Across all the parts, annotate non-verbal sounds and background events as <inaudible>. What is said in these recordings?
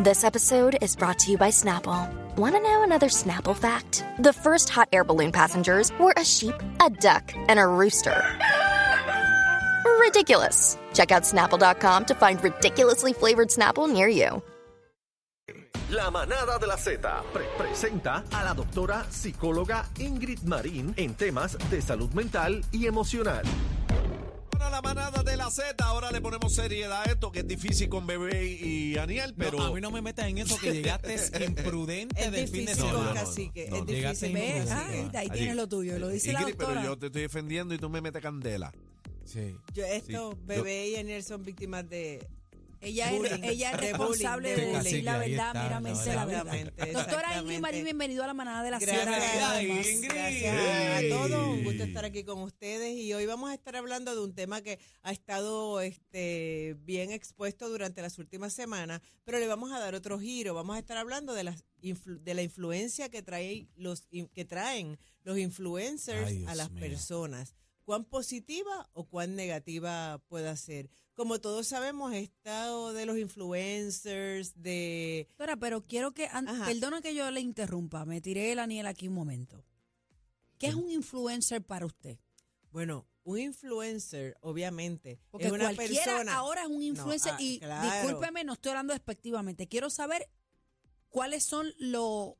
This episode is brought to you by Snapple. Want to know another Snapple fact? The first hot air balloon passengers were a sheep, a duck, and a rooster. Ridiculous. Check out snapple.com to find ridiculously flavored Snapple near you. La manada de la Z pre- presenta a la doctora psicóloga Ingrid Marín en temas de salud mental y emocional. La manada de la Z, ahora le ponemos seriedad a esto que es difícil con Bebé y Aniel, pero No, a mí no me metas en eso que llegaste <laughs> imprudente Es del fin de con semana. no, cacique, no, es difícil. Ve, ah, ahí tienes lo tuyo, lo dice la Ingrid, pero doctora. yo te estoy defendiendo y tú me metes candela. Sí. Yo, esto, Sí, bebé y Aniel son víctimas de. Ella Bullying. es, ella es responsable de de decir la verdad, está, meramente la la verdad. Doctora Ingrid. Marín, bienvenido a la manada de la Gracias. Ingrid. Gracias a todos. Un gusto estar aquí con ustedes. Y hoy vamos a estar hablando de un tema que ha estado este, bien expuesto durante las últimas semanas, pero le vamos a dar otro giro. Vamos a estar hablando de, las influ- de la influencia que, trae los, que traen los influencers Ay, a las mío. personas. ¿Cuán positiva o cuán negativa puede ser? Como todos sabemos, estado de los influencers, de Doctora, pero quiero que, Ajá. perdona que yo le interrumpa, me tiré el Aniel aquí un momento. ¿Qué es un influencer para usted? Bueno, un influencer, obviamente, Porque es una cualquiera persona. ahora es un influencer ah, y claro. discúlpeme, no estoy hablando despectivamente. Quiero saber cuáles son lo-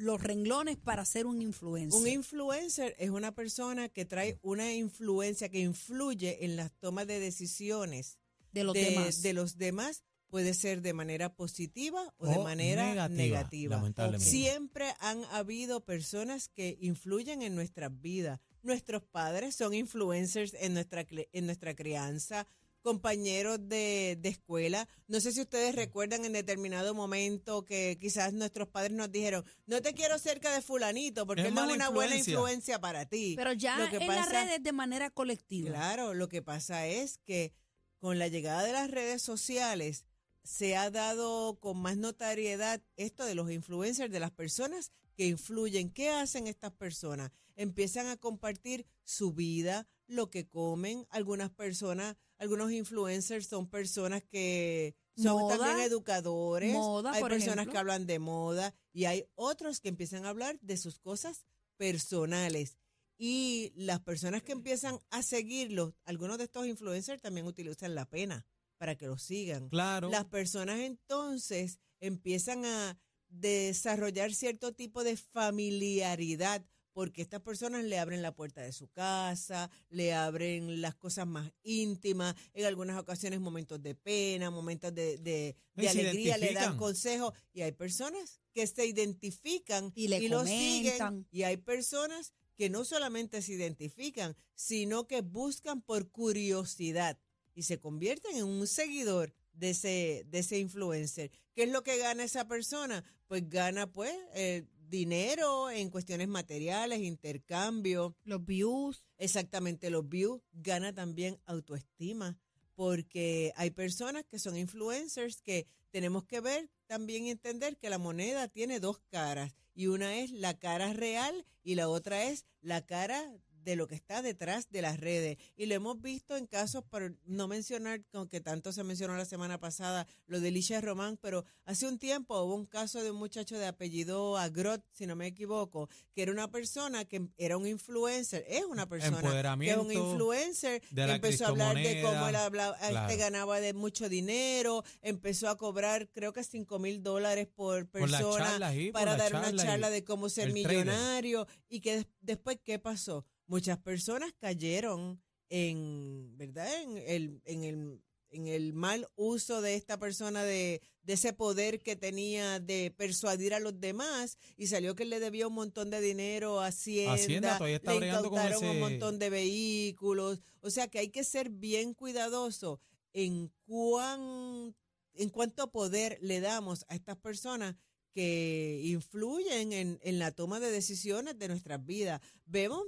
los renglones para ser un influencer. Un influencer es una persona que trae una influencia que influye en las tomas de decisiones de los de, demás. de los demás. Puede ser de manera positiva o, de manera negativa, negativa. lamentablemente. Siempre han habido personas que influyen en nuestras vidas. Nuestros padres son influencers en nuestra, en nuestra crianza, compañeros de, de escuela. No sé si ustedes recuerdan en determinado momento que quizás nuestros padres nos dijeron, no te quiero cerca de fulanito porque Es él no es una buena influencia. para ti. pero ya Lo que en las redes de manera colectiva. Claro, lo que pasa es que con la llegada de las redes sociales se ha dado con más notariedad esto de los influencers, de las personas que influyen. ¿Qué hacen estas personas? Empiezan a compartir su vida, lo que comen. Algunas personas, algunos influencers son personas que son Moda, también educadores. moda, hay por personas ejemplo. que hablan de moda y hay otros que empiezan a hablar de sus cosas personales. Y las personas que empiezan a seguirlos, algunos de estos influencers también utilizan la pena para que los sigan. Claro. Las personas entonces empiezan a desarrollar cierto tipo de familiaridad porque estas personas le abren la puerta de su casa, le abren las cosas más íntimas, en algunas ocasiones momentos de pena, momentos de, alegría, le dan consejos y hay personas que se identifican Y le lo siguen y hay personas que no solamente se identifican, sino que buscan por curiosidad y se convierten en un seguidor de ese, de ese influencer. ¿Qué es lo que gana esa persona? Pues gana pues eh, dinero en cuestiones materiales, intercambio, Los views. exactamente los views, gana también autoestima, porque hay personas que son influencers que tenemos que ver también y entender que la moneda tiene dos caras y una es la cara real y la otra es la cara de lo que está detrás de las redes. Y lo hemos visto en casos, por no mencionar, con que tanto se mencionó la semana pasada, lo de Licia Román, pero hace un tiempo hubo un caso de un muchacho de apellido Agrot, si no me equivoco, que era una persona que era un influencer, es una persona que es un influencer, que empezó a hablar de cómo él hablaba, este claro. ganaba de mucho dinero, empezó a cobrar creo que 5 mil dólares por persona para dar una y charla de cómo ser trader. millonario y que des- después qué pasó muchas personas cayeron en verdad en el en el en el mal uso de esta persona de, de ese poder que tenía de persuadir a los demás y salió que le debía un montón de dinero a Hacienda, Hacienda todavía está le incautaron un montón de vehículos, o sea que hay que ser bien cuidadoso en cuán en cuánto poder le damos a estas personas que influyen en, en la toma de decisiones de nuestras vidas. Vemos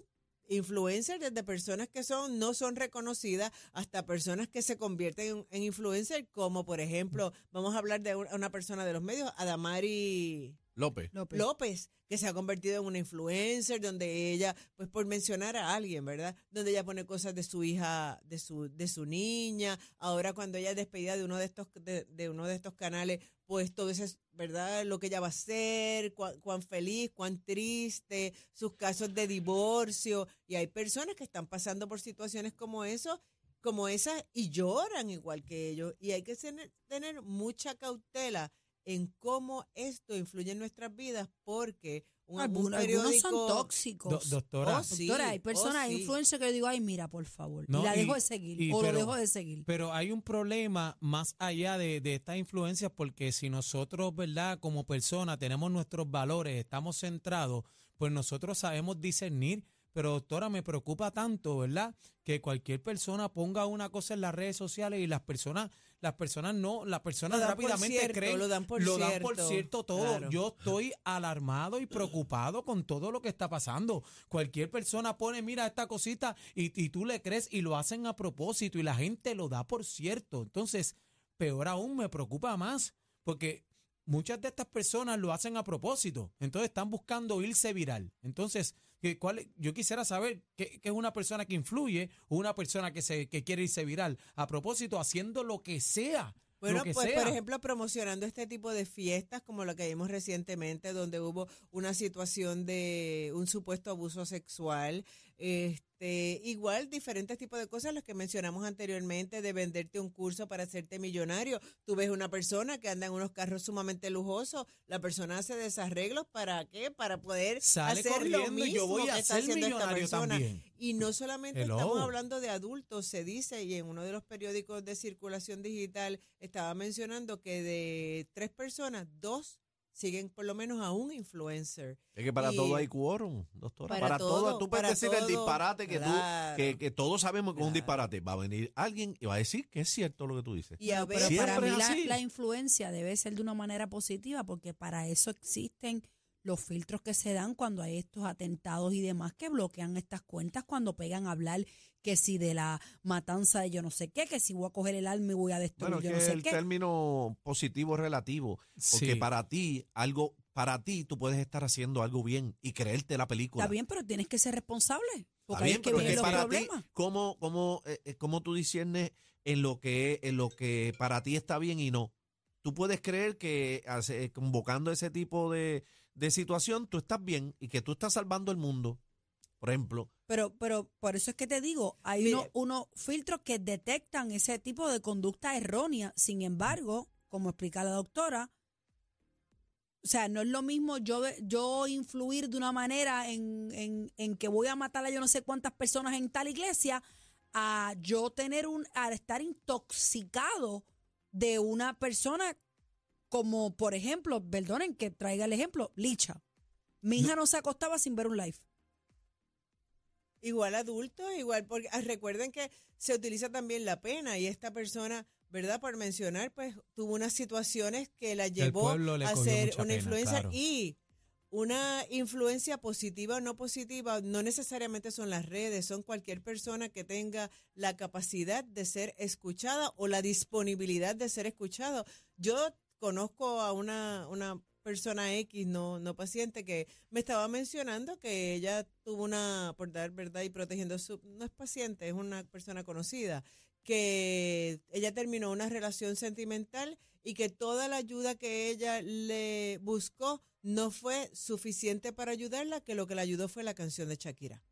influencers desde personas que son no son reconocidas hasta personas que se convierten en, en influencers como por ejemplo vamos a hablar de un- una persona de los medios Adamari López. López. López, que se ha convertido en una influencer, donde ella, pues por mencionar a alguien, ¿verdad? Donde ella pone cosas de su hija, de su, de su niña. Ahora cuando ella es despedida de uno de estos, de, de uno de estos canales, pues todo eso es, ¿verdad? Lo que ella va a hacer, cuán, cuán feliz, cuán triste, sus casos de divorcio. Y hay personas que están pasando por situaciones como eso, como esas, y lloran igual que ellos. Y hay que tener, tener mucha cautela en cómo esto influye en nuestras vidas porque un, un Algunos, son tóxicos. Do- doctora, Oh, sí, Doctora, hay oh, personas, sí. influencers que yo digo, ay, mira, por favor. No, y la y- dejo de seguir. y o pero- lo dejo de seguir. Pero hay un problema más allá de, de estas influencias porque si nosotros, ¿verdad? Como personas tenemos nuestros valores, estamos centrados, pues nosotros sabemos discernir. Pero doctora, me preocupa tanto, ¿verdad? Que cualquier persona ponga una cosa en las redes sociales y las personas, las personas no, las personas Lo dan por rápidamente cierto, creen, lo dan por cierto, cierto todo. claro. Yo estoy alarmado y preocupado con todo lo que está pasando. Cualquier persona pone, mira esta cosita y, y tú le crees y lo hacen a propósito y la gente lo da por cierto. Entonces, peor aún, me preocupa más porque muchas de estas personas lo hacen a propósito. Entonces están buscando irse viral. Entonces, ¿qué- cuál, yo quisiera saber qué, qué es una persona que influye o una persona que, se, que quiere irse viral a propósito, haciendo lo que sea. Bueno, que pues sea. por ejemplo, promocionando este tipo de fiestas como lo que vimos recientemente, donde hubo una situación de un supuesto abuso sexual, este, igual diferentes tipos de cosas, las que mencionamos anteriormente, de venderte un curso para hacerte millonario. Tú ves una persona que anda en unos carros sumamente lujosos, la persona hace desarreglos para qué, para poder Sale hacer lo mismo yo voy a que está haciendo esta persona. también. Y no solamente Hello. estamos hablando de adultos, se dice, y en uno de los periódicos de circulación digital estaba mencionando que de tres personas, dos siguen por lo menos a un influencer. Es que para Y- todo hay quórum, doctora. Para Para, todo, todo, Tú puedes decir el todo, disparate que, claro. tú, que, que todos sabemos que es un disparate. Va a venir alguien y va a decir que es cierto lo que tú dices. Y a Pero ver, Siempre para mí la influencia debe ser de una manera positiva porque para eso existen los filtros que se dan cuando hay estos atentados y demás que bloquean estas cuentas cuando pegan a hablar que si de la matanza de yo no sé qué, que si voy a coger el alma y voy a destruir Bueno, yo que no sé el qué. término positivo relativo. Porque Sí. para ti, algo, para ti, tú puedes estar haciendo algo bien y creerte la película. Está bien, pero tienes que ser responsable. Porque Está bien, que pero que los para ti. ¿cómo, cómo, eh, eh, cómo tú disiernes en lo, que, en lo que para ti está bien y no? Tú puedes creer que hace- convocando ese tipo de, de situación, tú estás bien y que tú estás salvando el mundo. Por ejemplo, Pero, pero por eso es que te digo, hay Mire. unos, unos filtros que detectan ese tipo de conducta errónea. Sin embargo, como explica la doctora, o sea, no es lo mismo yo, yo influir de una manera en, en, en que voy a matar a yo no sé cuántas personas en tal iglesia, a yo tener un, a estar intoxicado de una persona como, por ejemplo, perdonen que traiga el ejemplo, Licha. Mi hija no se acostaba sin ver un live. igual adultos, igual, porque ah, recuerden que se utiliza también la pena y esta persona, ¿verdad? Por mencionar, pues tuvo unas situaciones que la llevó a ser una pena, influencer claro. y una influencia positiva o no positiva no necesariamente son las redes, son cualquier persona que tenga la capacidad de ser escuchada o la disponibilidad de ser escuchado. Yo conozco a una, una persona X, no, no paciente, que me estaba mencionando que ella tuvo una, por dar verdad y protegiendo su, no es paciente, es una persona conocida, que ella terminó una relación sentimental y que toda la ayuda que ella le buscó no fue suficiente para ayudarla, que lo que la ayudó fue la canción de Shakira.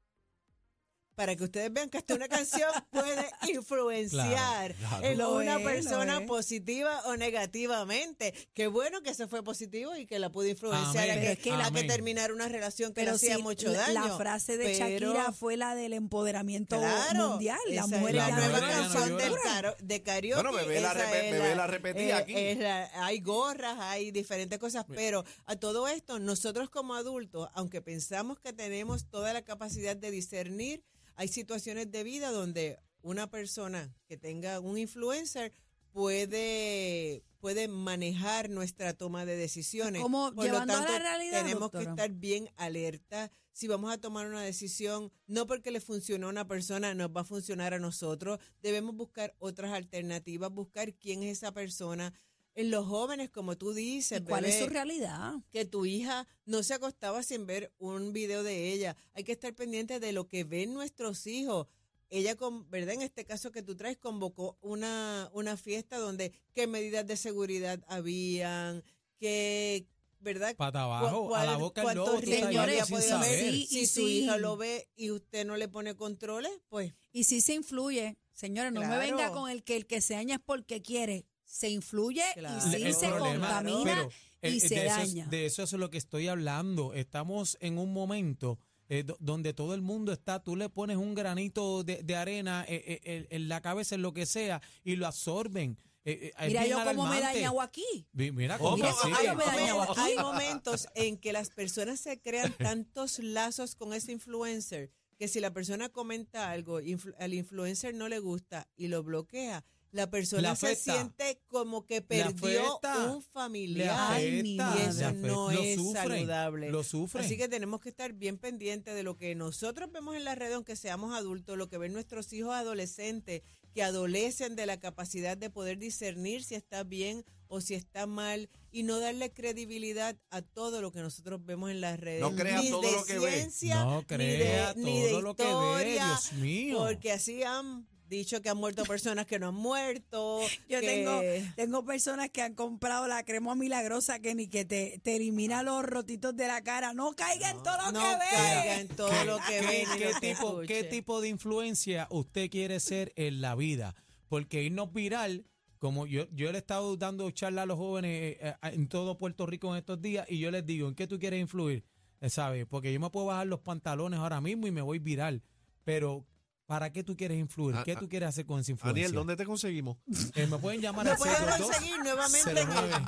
Para que ustedes vean que hasta una canción <laughs> puede influenciar Claro, en Lo una es, persona positiva o negativamente. Qué bueno que se fue positivo y que la pudo influenciar Amén. a que, es que que terminar una relación que le Pero hacía sí, mucho daño. La frase de Pero- Shakira fue la del empoderamiento Claro, mundial. La nueva canción del caro- de karaoke. Bueno, la es bebé la repetía aquí. es la- hay gorras, hay diferentes cosas, pero a todo esto, nosotros como adultos, aunque pensamos que tenemos toda la capacidad de discernir, hay situaciones de vida donde una persona que tenga un influencer puede puede manejar nuestra toma de decisiones. Como Por lo tanto, la realidad, tenemos que estar bien alerta si vamos a tomar una decisión, no porque le funcionó a una persona, nos va a funcionar a nosotros. Debemos buscar otras alternativas, buscar quién es esa persona. En los jóvenes, como tú dices, ¿Y cuál es su realidad? que tu hija no se acostaba sin ver un video de ella. Hay que estar pendiente de lo que ven nuestros hijos. Ella, con, ¿verdad? En este caso que tú traes, convocó una, una fiesta donde qué medidas de seguridad habían, qué, ¿verdad? Pata abajo, ¿Cuál- a la boca del cuántos lobo, saber. Si y su sí. hija lo ve y usted no le pone controles, pues Y si se influye, señores, no me venga con el que el que se daña es porque quiere. Se influye Claro. y sí El se problema, contamina pero, y se de daña. de eso es lo que estoy hablando. Estamos en un momento eh, do- donde todo el mundo está, tú le pones un granito de, de arena eh, eh, en- la cabeza, en lo que sea, y lo absorben. Eh, eh, Mira yo cómo me dañado aquí. Mira ¿Cómo? Mira, yo me dañado aquí. hay momentos en que las personas se crean tantos lazos con ese influencer que si la persona comenta algo, influ- al influencer no le gusta y lo bloquea, la persona se siente como que perdió un familiar. Afecta, y eso afecta. no es sufren, saludable. Lo sufren. Así que tenemos que estar bien pendientes de lo que nosotros vemos en la red, aunque seamos adultos, lo que ven nuestros hijos adolescentes, que adolecen de la capacidad de poder discernir si está bien o si está mal y no darle credibilidad a todo lo que nosotros vemos en las redes. No crea ni todo de lo que ve. ciencia, no ni crea ni de todo lo que ve, historia, Dios mío. Porque así han dicho que han muerto personas que no han muerto. <laughs> Yo que- tengo, tengo personas que han comprado la crema milagrosa que ni que te, te elimina los rotitos de la cara. No caiga en todo lo no que ve. caiga en todo lo que ¿Qué, ven y qué lo que tipo, ¿Qué escuchen. tipo de influencia usted quiere ser en la vida? Porque irnos viral, como yo, yo le he estado dando charla a los jóvenes eh, eh, en todo Puerto Rico en estos días, y yo les digo, ¿en qué tú quieres influir? Eh, ¿Sabes? Porque yo me puedo bajar los pantalones ahora mismo y me voy viral. Pero, ¿para qué tú quieres influir? Ah, ¿Qué ah, tú quieres hacer con esa influencia? Aniel, ¿dónde te conseguimos? Eh, me pueden llamar Me al pueden 622 conseguir nuevamente en el 09.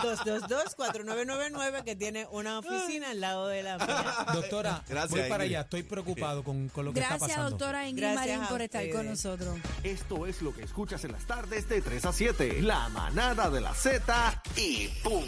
222-4999 que tiene una oficina al lado de la mía. Doctora, <laughs> Gracias, voy para Ingrid. allá. Estoy preocupado con, con lo que está Gracias, pasando. doctora Ingrid Gracias Marín, a por estar con nosotros. Esto es lo que escuchas en las tardes de 3 a 7. La manada de la Z y ¡pum!